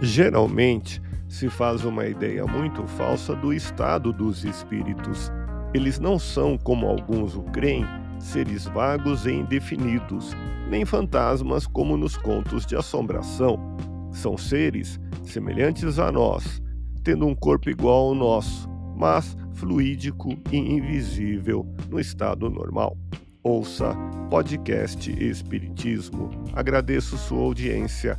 Geralmente se faz uma ideia muito falsa do estado dos espíritos. Eles não são, como alguns o creem, seres vagos e indefinidos, nem fantasmas como nos contos de assombração. São seres semelhantes a nós, tendo um corpo igual ao nosso, mas fluídico e invisível no estado normal. Ouça podcast Espiritismo. Agradeço sua audiência